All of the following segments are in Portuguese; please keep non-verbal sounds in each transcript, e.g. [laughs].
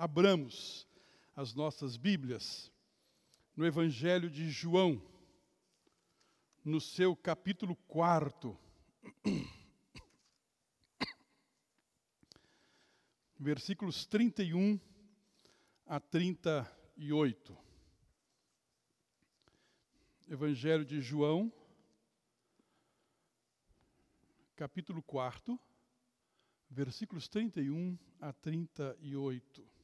abramos as nossas Bíblias no Evangelho de João, no seu capítulo 4. [coughs] Versículos 31 a 38. Evangelho de João, capítulo 4, versículos 31 a 38.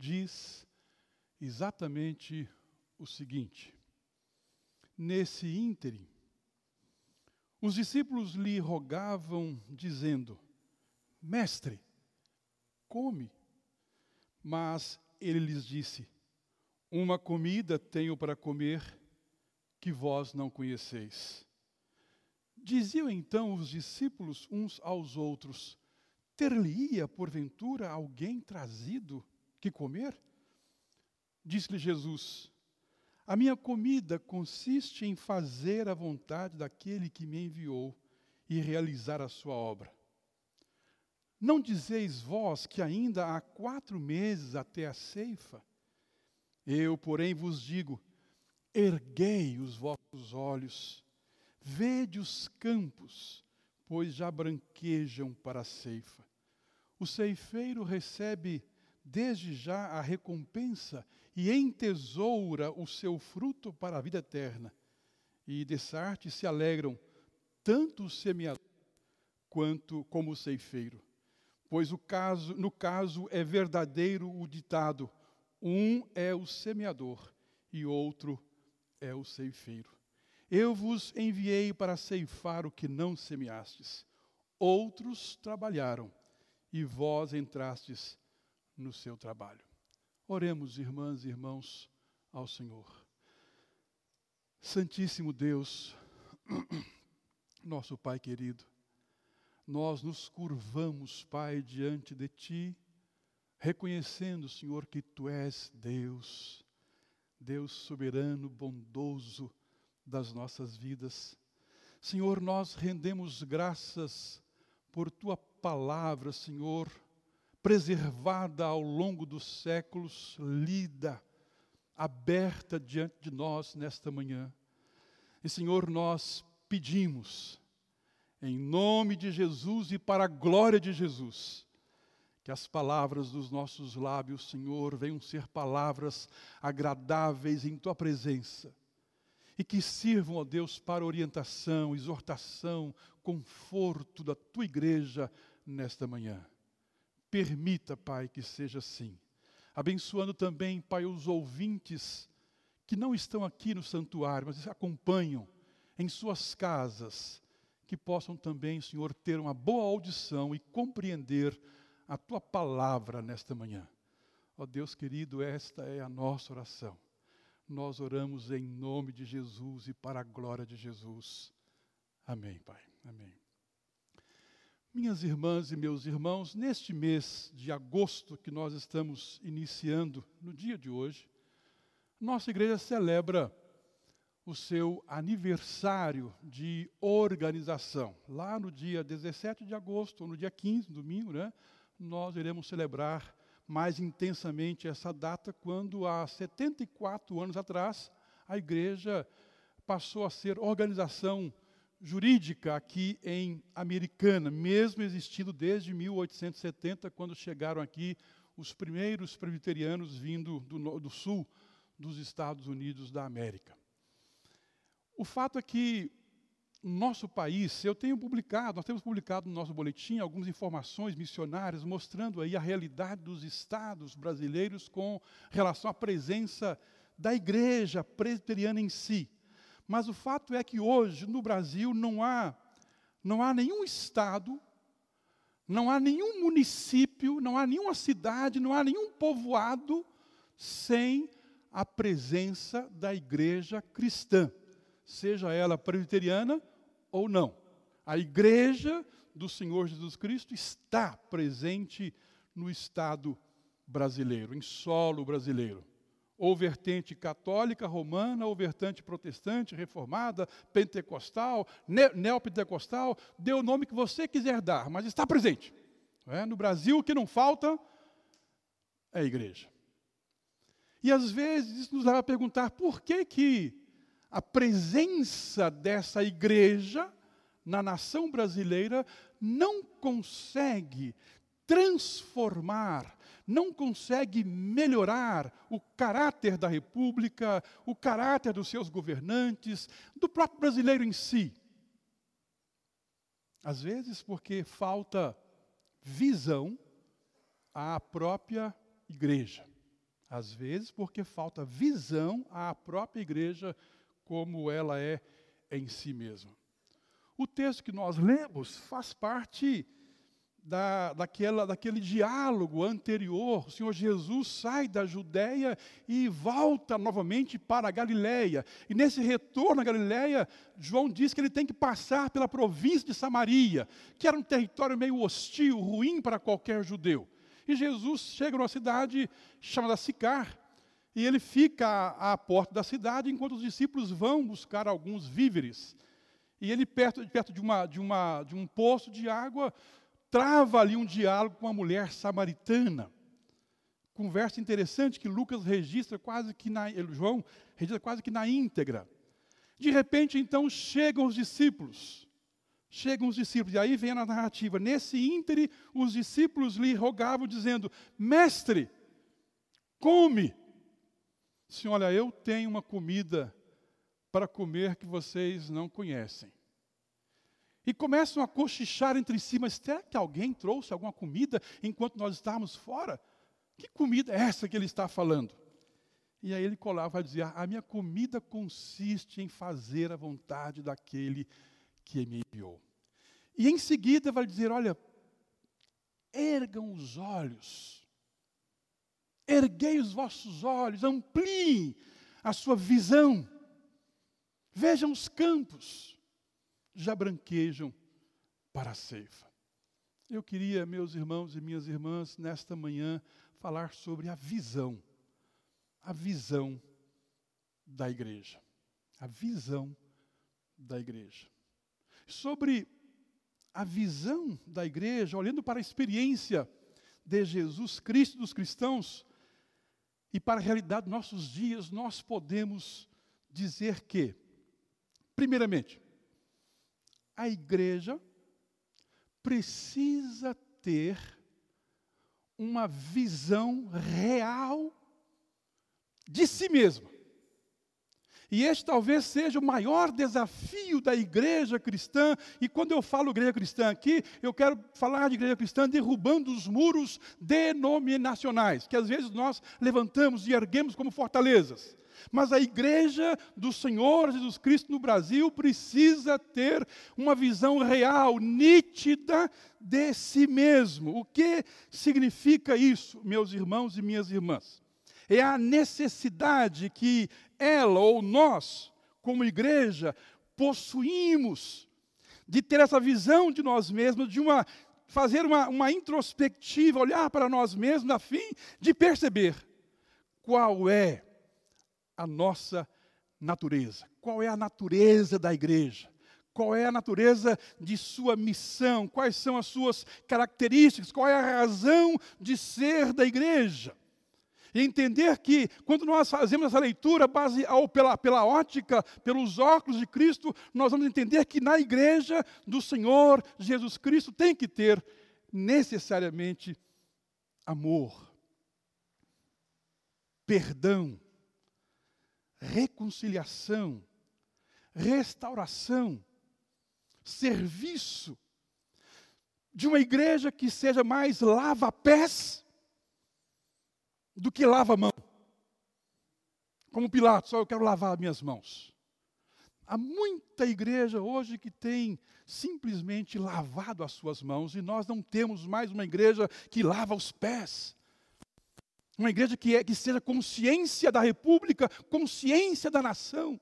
Diz exatamente o seguinte: Nesse ínterim, os discípulos lhe rogavam, dizendo: Mestre, come. Mas ele lhes disse: Uma comida tenho para comer que vós não conheceis. Diziam então os discípulos uns aos outros: Ter-lhe-ia, porventura, alguém trazido que comer? Disse-lhe Jesus: A minha comida consiste em fazer a vontade daquele que me enviou e realizar a sua obra. Não dizeis vós que ainda há quatro meses até a ceifa? Eu, porém, vos digo: Erguei os vossos olhos, vede os campos, pois já branquejam para a ceifa. O ceifeiro recebe desde já a recompensa e entesoura o seu fruto para a vida eterna. E dessa arte se alegram tanto o semeador quanto como o ceifeiro. Pois o caso, no caso é verdadeiro o ditado: um é o semeador e outro é o ceifeiro. Eu vos enviei para ceifar o que não semeastes. Outros trabalharam e vós entrastes no seu trabalho. Oremos, irmãs e irmãos, ao Senhor. Santíssimo Deus, [clears throat] nosso Pai querido, nós nos curvamos, Pai, diante de Ti, reconhecendo, Senhor, que Tu és Deus Deus soberano, bondoso das nossas vidas. Senhor, nós rendemos graças por tua palavra, Senhor, preservada ao longo dos séculos, lida, aberta diante de nós nesta manhã. E, Senhor, nós pedimos, em nome de Jesus e para a glória de Jesus, que as palavras dos nossos lábios, Senhor, venham ser palavras agradáveis em tua presença. E que sirvam, ó Deus, para orientação, exortação, conforto da tua igreja nesta manhã. Permita, Pai, que seja assim. Abençoando também, Pai, os ouvintes que não estão aqui no santuário, mas acompanham em suas casas, que possam também, Senhor, ter uma boa audição e compreender a tua palavra nesta manhã. Ó Deus querido, esta é a nossa oração. Nós oramos em nome de Jesus e para a glória de Jesus. Amém, Pai. Amém. Minhas irmãs e meus irmãos, neste mês de agosto que nós estamos iniciando, no dia de hoje, nossa igreja celebra o seu aniversário de organização. Lá no dia 17 de agosto, ou no dia 15, domingo, né? nós iremos celebrar mais intensamente essa data quando, há 74 anos atrás, a igreja passou a ser organização jurídica aqui em Americana, mesmo existindo desde 1870, quando chegaram aqui os primeiros presbiterianos vindo do, do sul dos Estados Unidos da América. O fato é que nosso país, eu tenho publicado, nós temos publicado no nosso boletim algumas informações missionárias mostrando aí a realidade dos estados brasileiros com relação à presença da igreja presbiteriana em si. Mas o fato é que hoje no Brasil não há não há nenhum estado, não há nenhum município, não há nenhuma cidade, não há nenhum povoado sem a presença da igreja cristã, seja ela presbiteriana ou não. A igreja do Senhor Jesus Cristo está presente no Estado brasileiro, em solo brasileiro. Ou vertente católica, romana, ou vertente protestante, reformada, pentecostal, ne neopentecostal, dê o nome que você quiser dar, mas está presente. É? No Brasil, o que não falta é a igreja. E às vezes isso nos leva a perguntar por que que a presença dessa igreja na nação brasileira não consegue transformar, não consegue melhorar o caráter da república, o caráter dos seus governantes, do próprio brasileiro em si. Às vezes porque falta visão à própria igreja. Às vezes porque falta visão à própria igreja como ela é em si mesma. O texto que nós lemos faz parte da, daquela, daquele diálogo anterior. O Senhor Jesus sai da Judéia e volta novamente para a Galiléia. E nesse retorno à Galiléia, João diz que ele tem que passar pela província de Samaria, que era um território meio hostil, ruim para qualquer judeu. E Jesus chega numa cidade chamada Sicar, e ele fica à, porta da cidade enquanto os discípulos vão buscar alguns víveres. E ele, perto, perto de, uma, de, uma, de um poço de água, trava ali um diálogo com uma mulher samaritana. Conversa interessante que Lucas registra quase que na. João registra quase que na íntegra. De repente, então, chegam os discípulos. Chegam os discípulos, e aí vem a narrativa. Nesse íntere, os discípulos lhe rogavam, dizendo: Mestre, come. Senhor, olha, eu tenho uma comida para comer que vocês não conhecem. E começam a cochichar entre si, mas será que alguém trouxe alguma comida enquanto nós estávamos fora? Que comida é essa que ele está falando? E aí ele colava a dizer: A minha comida consiste em fazer a vontade daquele que me enviou. E em seguida vai dizer: Olha, ergam os olhos, erguei os vossos olhos, ampliem a sua visão, vejam os campos, já branquejam para a ceifa. Eu queria, meus irmãos e minhas irmãs, nesta manhã, falar sobre a visão, a visão da igreja. A visão da igreja. Sobre a visão da igreja, olhando para a experiência de Jesus Cristo dos cristãos e para a realidade dos nossos dias, nós podemos dizer que, primeiramente, a igreja precisa ter uma visão real de si mesma. E este talvez seja o maior desafio da igreja cristã. E quando eu falo igreja cristã aqui, eu quero falar de igreja cristã derrubando os muros denominacionais, que às vezes nós levantamos e erguemos como fortalezas. Mas a igreja do Senhor Jesus Cristo no Brasil precisa ter uma visão real, nítida de si mesmo. O que significa isso, meus irmãos e minhas irmãs? É a necessidade que ela ou nós, como igreja, possuímos de ter essa visão de nós mesmos, de uma fazer uma, uma introspectiva, olhar para nós mesmos a fim de perceber qual é a nossa natureza. Qual é a natureza da igreja? Qual é a natureza de sua missão? Quais são as suas características? Qual é a razão de ser da igreja? E entender que, quando nós fazemos essa leitura base, ou pela, pela ótica, pelos óculos de Cristo, nós vamos entender que na igreja do Senhor Jesus Cristo tem que ter necessariamente amor, perdão, reconciliação, restauração, serviço, de uma igreja que seja mais lava-pés do que lava-mão. Como Pilatos, só eu quero lavar minhas mãos. Há muita igreja hoje que tem simplesmente lavado as suas mãos e nós não temos mais uma igreja que lava os pés. Uma igreja que, é, que seja consciência da república, consciência da nação.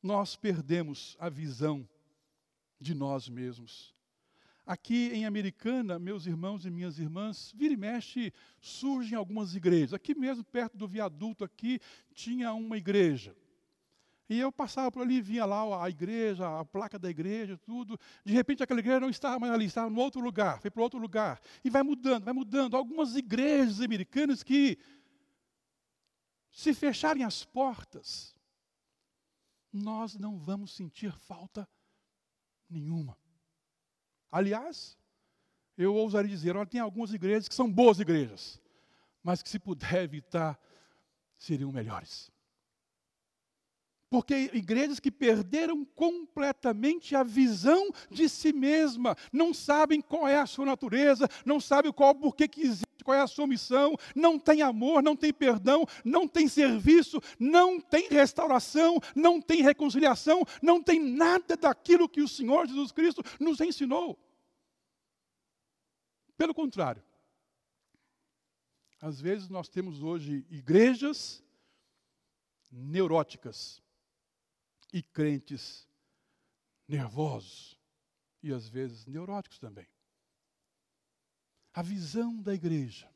Nós perdemos a visão de nós mesmos. Aqui em Americana, meus irmãos e minhas irmãs, vira e mexe, surgem algumas igrejas. Aqui mesmo, perto do viaduto aqui, tinha uma igreja. E eu passava por ali, vinha lá a igreja, a placa da igreja, tudo. De repente aquela igreja não estava mais ali, estava em outro lugar, foi para outro lugar. E vai mudando, vai mudando. Algumas igrejas americanas que, se fecharem as portas, nós não vamos sentir falta nenhuma. Aliás, eu ousaria dizer, olha, tem algumas igrejas que são boas igrejas, mas que se puder evitar, seriam melhores. Porque igrejas que perderam completamente a visão de si mesma, não sabem qual é a sua natureza, não sabem qual porquê que existe, qual é a sua missão, não tem amor, não tem perdão, não tem serviço, não tem restauração, não tem reconciliação, não tem nada daquilo que o Senhor Jesus Cristo nos ensinou. Pelo contrário, às vezes nós temos hoje igrejas neuróticas, e crentes nervosos e às vezes neuróticos também. A visão da igreja.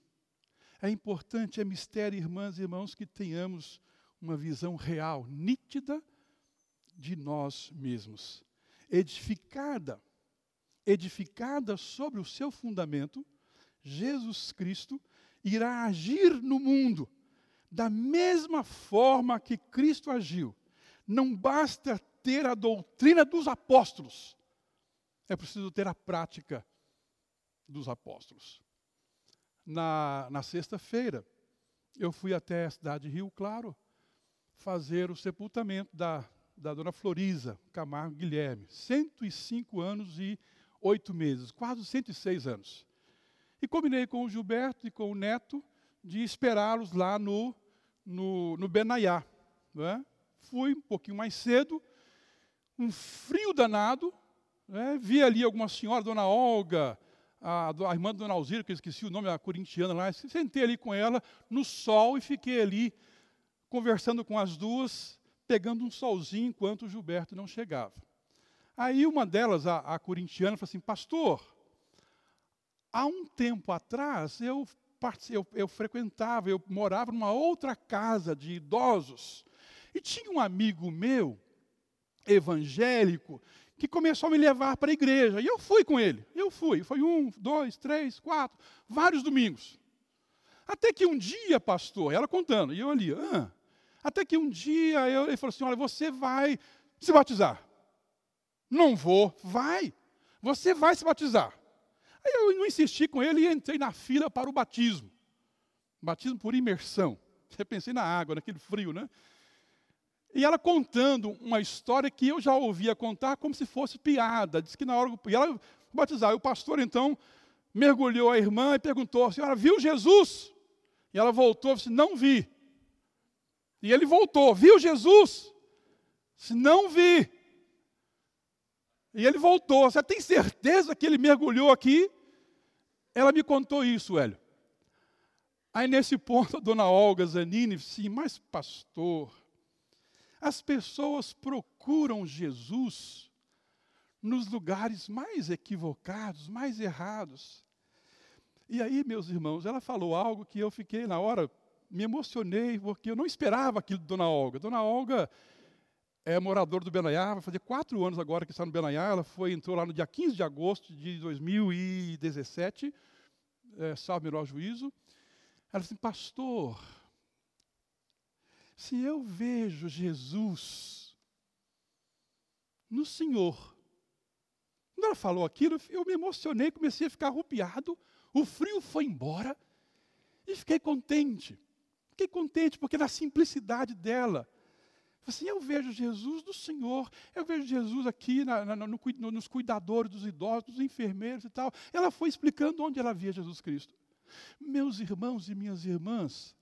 É importante, é mistério, irmãs e irmãos, que tenhamos uma visão real, nítida de nós mesmos, edificada, edificada sobre o seu fundamento, Jesus Cristo irá agir no mundo da mesma forma que Cristo agiu não basta ter a doutrina dos apóstolos, é preciso ter a prática dos apóstolos. Na, na sexta-feira, eu fui até a cidade de Rio Claro fazer o sepultamento da, da dona Floriza Camargo Guilherme, 105 anos e 8 meses, quase 106 anos. E combinei com o Gilberto e com o Neto de esperá-los lá no, no, no Benaiá. Não é? Fui um pouquinho mais cedo, um frio danado, né? vi ali alguma senhora, dona Olga, a, a irmã da dona Alzira, que eu esqueci o nome, a corintiana lá, sentei ali com ela no sol e fiquei ali conversando com as duas, pegando um solzinho enquanto o Gilberto não chegava. Aí uma delas, a, a corintiana, falou assim, pastor, há um tempo atrás eu, eu, eu frequentava, eu morava numa outra casa de idosos, e tinha um amigo meu, evangélico, que começou a me levar para a igreja. E eu fui com ele. Eu fui. Foi um, dois, três, quatro, vários domingos. Até que um dia, pastor, ela contando, e eu ali, ah, até que um dia eu, ele falou assim: olha, você vai se batizar. Não vou, vai. Você vai se batizar. Aí eu não insisti com ele e entrei na fila para o batismo. Batismo por imersão. [laughs] Eu pensei na água, naquele frio, né? E ela contando uma história que eu já ouvia contar como se fosse piada. Diz que na hora. E ela batizar. E o pastor então mergulhou a irmã e perguntou: a senhora viu Jesus? E ela voltou e disse: não vi. E ele voltou: viu Jesus? Disse: não vi. E ele voltou: você tem certeza que ele mergulhou aqui? Ela me contou isso, Hélio. Aí nesse ponto a dona Olga Zanini disse: mas pastor as pessoas procuram Jesus nos lugares mais equivocados, mais errados. E aí, meus irmãos, ela falou algo que eu fiquei na hora, me emocionei, porque eu não esperava aquilo de Dona Olga. Dona Olga é moradora do Benaiá, vai fazer quatro anos agora que está no Benaiá. Ela foi, entrou lá no dia 15 de agosto de 2017, é, salve melhor juízo. Ela disse, pastor, se eu vejo Jesus no Senhor, quando ela falou aquilo, eu me emocionei, comecei a ficar arrupiado, o frio foi embora e fiquei contente. Fiquei contente porque na simplicidade dela, assim, eu vejo Jesus do Senhor, eu vejo Jesus aqui na, na, no, no, nos cuidadores dos idosos, dos enfermeiros e tal. Ela foi explicando onde ela via Jesus Cristo. Meus irmãos e minhas irmãs,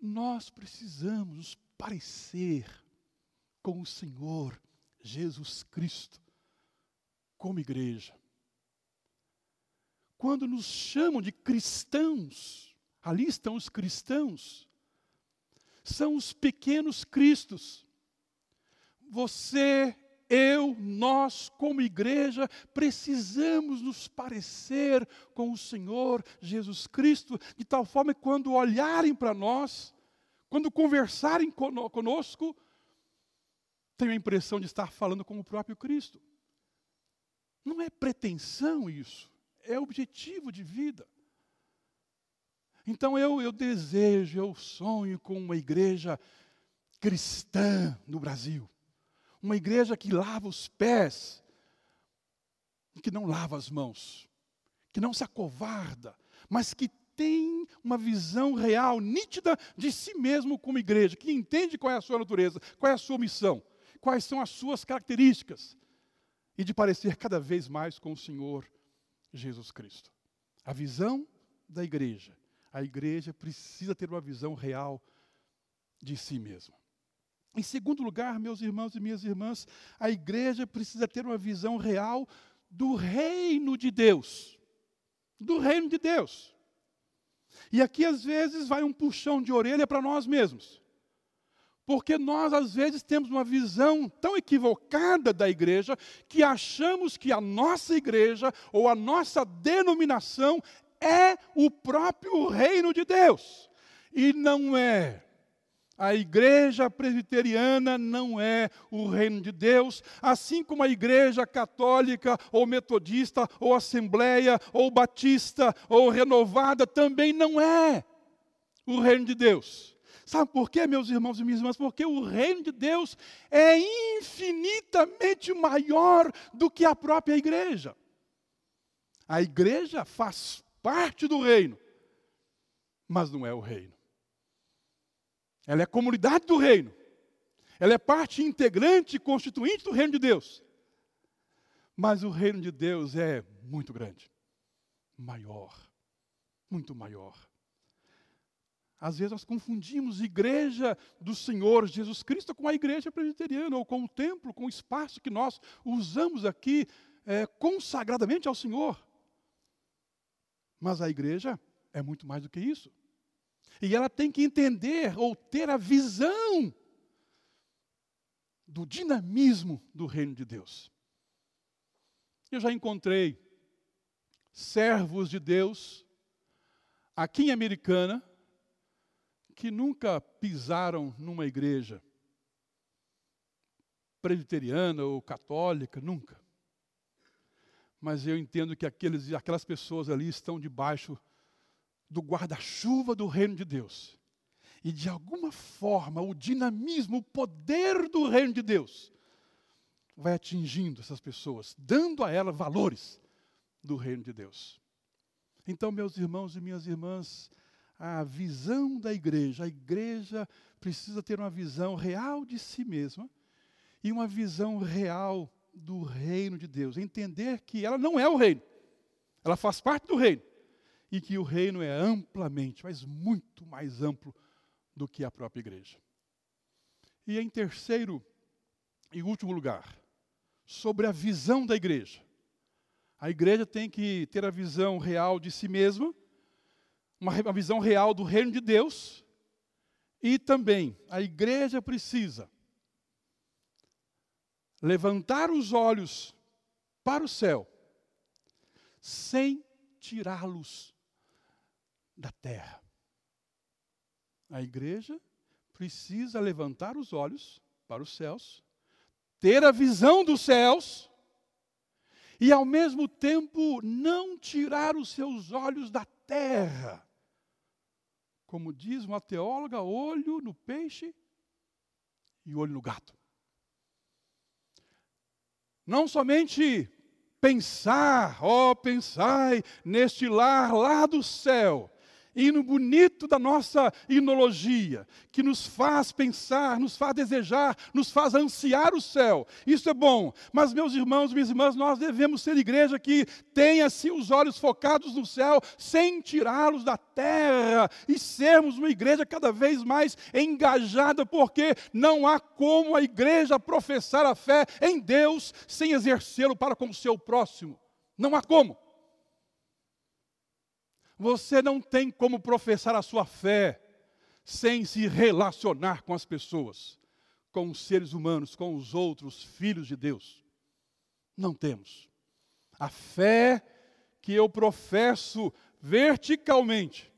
nós precisamos nos parecer com o Senhor Jesus Cristo, como igreja. Quando nos chamam de cristãos, ali estão os cristãos, são os pequenos cristos. Você, eu, nós, como igreja, precisamos nos parecer com o Senhor Jesus Cristo, de tal forma que quando olharem para nós, quando conversarem conosco, tenho a impressão de estar falando com o próprio Cristo. Não é pretensão isso, é objetivo de vida. Então eu, eu desejo, eu sonho com uma igreja cristã no Brasil. Uma igreja que lava os pés, que não lava as mãos, que não se acovarda, mas que tem uma visão real, nítida de si mesmo como igreja, que entende qual é a sua natureza, qual é a sua missão, quais são as suas características, e de parecer cada vez mais com o Senhor Jesus Cristo. A visão da igreja. A igreja precisa ter uma visão real de si mesma. Em segundo lugar, meus irmãos e minhas irmãs, a igreja precisa ter uma visão real do reino de Deus. Do reino de Deus. E aqui, às vezes, vai um puxão de orelha para nós mesmos. Porque nós, às vezes, temos uma visão tão equivocada da igreja que achamos que a nossa igreja ou a nossa denominação é o próprio reino de Deus. E não é. A igreja presbiteriana não é o reino de Deus, assim como a igreja católica, ou metodista, ou assembleia, ou batista, ou renovada também não é o reino de Deus. Sabe por quê, meus irmãos e minhas irmãs? Porque o reino de Deus é infinitamente maior do que a própria igreja. A igreja faz parte do reino, mas não é o reino. Ela é comunidade do reino. Ela é parte integrante e constituinte do reino de Deus. Mas o reino de Deus é muito grande, maior, muito maior. Às vezes nós confundimos igreja do Senhor Jesus Cristo com a igreja presbiteriana, ou com o templo, com o espaço que nós usamos aqui é, consagradamente ao Senhor. Mas a igreja é muito mais do que isso. E ela tem que entender ou ter a visão do dinamismo do reino de Deus. Eu já encontrei servos de Deus aqui em Americana que nunca pisaram numa igreja presbiteriana ou católica, nunca. Mas eu entendo que aqueles, aquelas pessoas ali estão debaixo do guarda-chuva do reino de Deus. E de alguma forma, o dinamismo, o poder do reino de Deus vai atingindo essas pessoas, dando a elas valores do reino de Deus. Então, meus irmãos e minhas irmãs, a visão da igreja, a igreja precisa ter uma visão real de si mesma e uma visão real do reino de Deus. Entender que ela não é o reino, ela faz parte do reino, e que o reino é amplamente, mas muito mais amplo do que a própria igreja. E em terceiro e último lugar, sobre a visão da igreja. A igreja tem que ter a visão real de si mesma, uma, visão real do reino de Deus, e também a igreja precisa levantar os olhos para o céu, sem tirá-los da terra. A igreja precisa levantar os olhos para os céus, ter a visão dos céus e, ao mesmo tempo, não tirar os seus olhos da terra. Como diz uma teóloga, olho no peixe e olho no gato. Não somente pensar, ó, oh, pensai neste lar lá do céu, hino bonito da nossa inologia, que nos faz pensar, nos faz desejar, nos faz ansiar o céu. Isso é bom. Mas, meus irmãos, minhas irmãs, nós devemos ser igreja que tenha assim os olhos focados no céu, sem tirá-los da terra, e sermos uma igreja cada vez mais engajada, porque não há como a igreja professar a fé em Deus sem exercê-lo para com o seu próximo. Não há como. Você não tem como professar a sua fé sem se relacionar com as pessoas, com os seres humanos, com os outros filhos de Deus. Não temos. A fé que eu professo verticalmente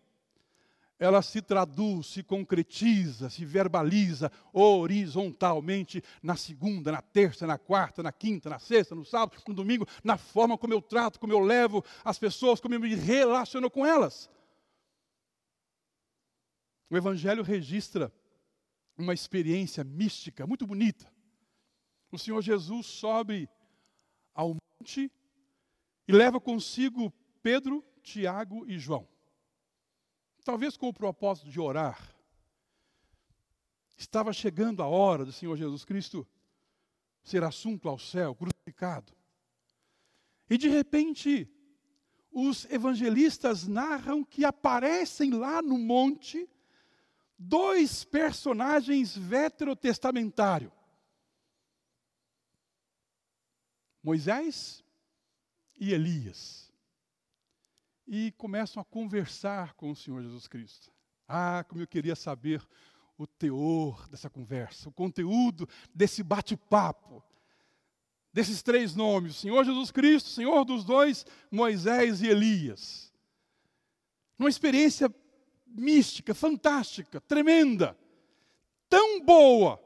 ela se traduz, se concretiza, se verbaliza horizontalmente na segunda, na terça, na quarta, na quinta, na sexta, no sábado, no domingo, na forma como eu trato, como eu levo as pessoas, como eu me relaciono com elas. O Evangelho registra uma experiência mística muito bonita. O Senhor Jesus sobe ao monte e leva consigo Pedro, Tiago e João talvez com o propósito de orar, estava chegando a hora do Senhor Jesus Cristo ser assunto ao céu, crucificado. E de repente, os evangelistas narram que aparecem lá no monte dois personagens veterotestamentários. Moisés e Elias e começam a conversar com o Senhor Jesus Cristo. Ah, como eu queria saber o teor dessa conversa, o conteúdo desse bate-papo, desses três nomes: Senhor Jesus Cristo, Senhor dos dois, Moisés e Elias. Uma experiência mística, fantástica, tremenda, tão boa,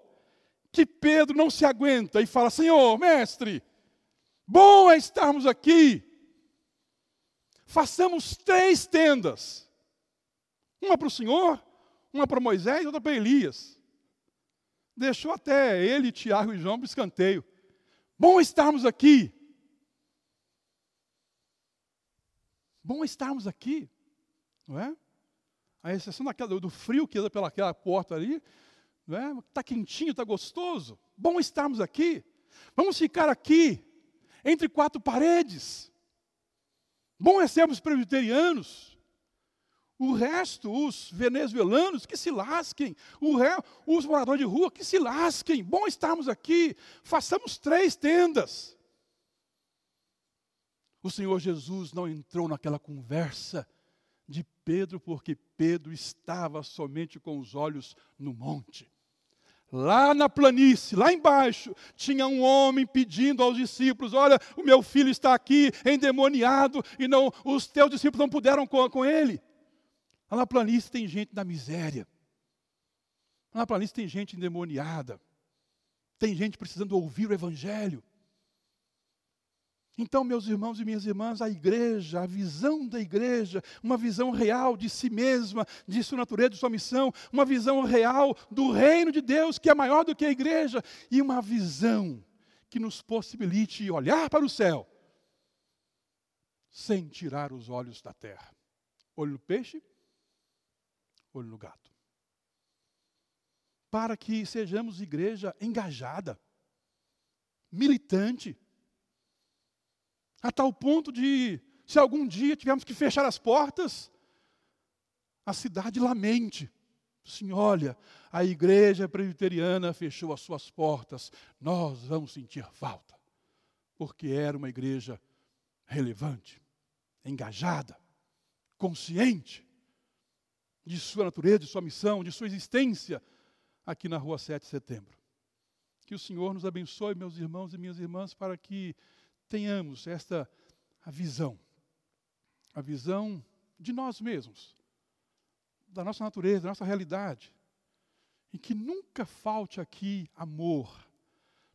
que Pedro não se aguenta e fala: Senhor, mestre, bom é estarmos aqui façamos três tendas: uma para o Senhor, uma para Moisés e outra para Elias. Deixou até ele, Tiago e João para escanteio. Bom estarmos aqui. Bom estarmos aqui, não é? A exceção daquela, do frio que entra pelaquela porta ali, não é? Está quentinho, está gostoso. Bom estarmos aqui. Vamos ficar aqui, entre quatro paredes. Bom é sermos presbiterianos. O resto, os venezuelanos, que se lasquem. Os moradores de rua, que se lasquem. Bom estarmos aqui. Façamos três tendas. O Senhor Jesus não entrou naquela conversa de Pedro, porque Pedro estava somente com os olhos no monte. Lá na planície, lá embaixo, tinha um homem pedindo aos discípulos: Olha, o meu filho está aqui endemoniado e não, os teus discípulos não puderam com, com ele. Lá na planície tem gente na miséria. Lá na planície tem gente endemoniada. Tem gente precisando ouvir o Evangelho. Então, meus irmãos e minhas irmãs, a igreja, a visão da igreja, uma visão real de si mesma, de sua natureza, de sua missão, uma visão real do reino de Deus, que é maior do que a igreja, e uma visão que nos possibilite olhar para o céu sem tirar os olhos da terra. Olho no peixe, olho no gato. Para que sejamos igreja engajada, militante, a tal ponto de, se algum dia tivermos que fechar as portas, a cidade lamente. Sim, olha, a igreja presbiteriana fechou as suas portas, nós vamos sentir falta, porque era uma igreja relevante, engajada, consciente de sua natureza, de sua missão, de sua existência aqui na rua 7 de setembro. Que o Senhor nos abençoe, meus irmãos e minhas irmãs, para que tenhamos esta a visão, a visão de nós mesmos, da nossa natureza, da nossa realidade, e que nunca falte aqui amor,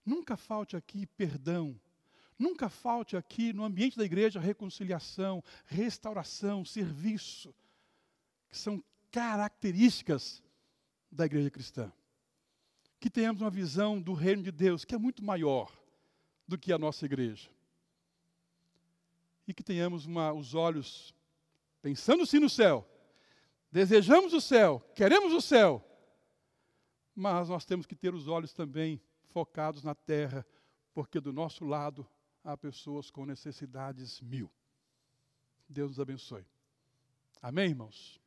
nunca falte aqui perdão, nunca falte aqui no ambiente da igreja reconciliação, restauração, serviço, que são características da igreja cristã. Que tenhamos uma visão do reino de Deus que é muito maior do que a nossa igreja e que tenhamos uma, os olhos pensando sim no céu. Desejamos o céu, queremos o céu, mas nós temos que ter os olhos também focados na terra, porque do nosso lado há pessoas com necessidades mil. Deus nos abençoe. Amém, irmãos?